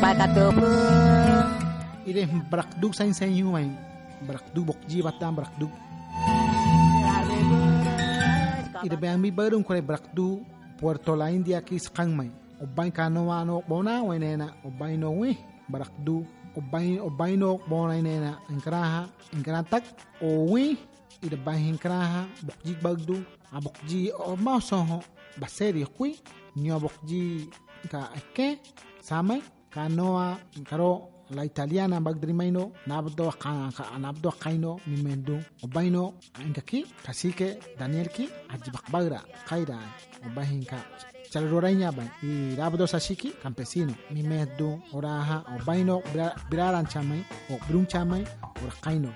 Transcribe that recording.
pakatupu ire brakduk sain sain yumain brakduk bokji batang brakduk. Ire bayang mi barum kore brakdu Puerto La India ki skang mai obain kano ano bona wenena obain no we brakdu obain obain no bona nena enkraha enkratak o we ire bahin kraha bokji bagdu a bokji o ma soho baseri kui nyo bokji ka eke samai kanoa karo la italiana bagdrimaino nabdo nabdo kaino mimendo obaino ingaki kasike daniel ki ajibak bagra kaira obahin ka chalororainya ban i rabdo sashiki campesino mimedo oraha obaino biraran chamai o brum chamai or kaino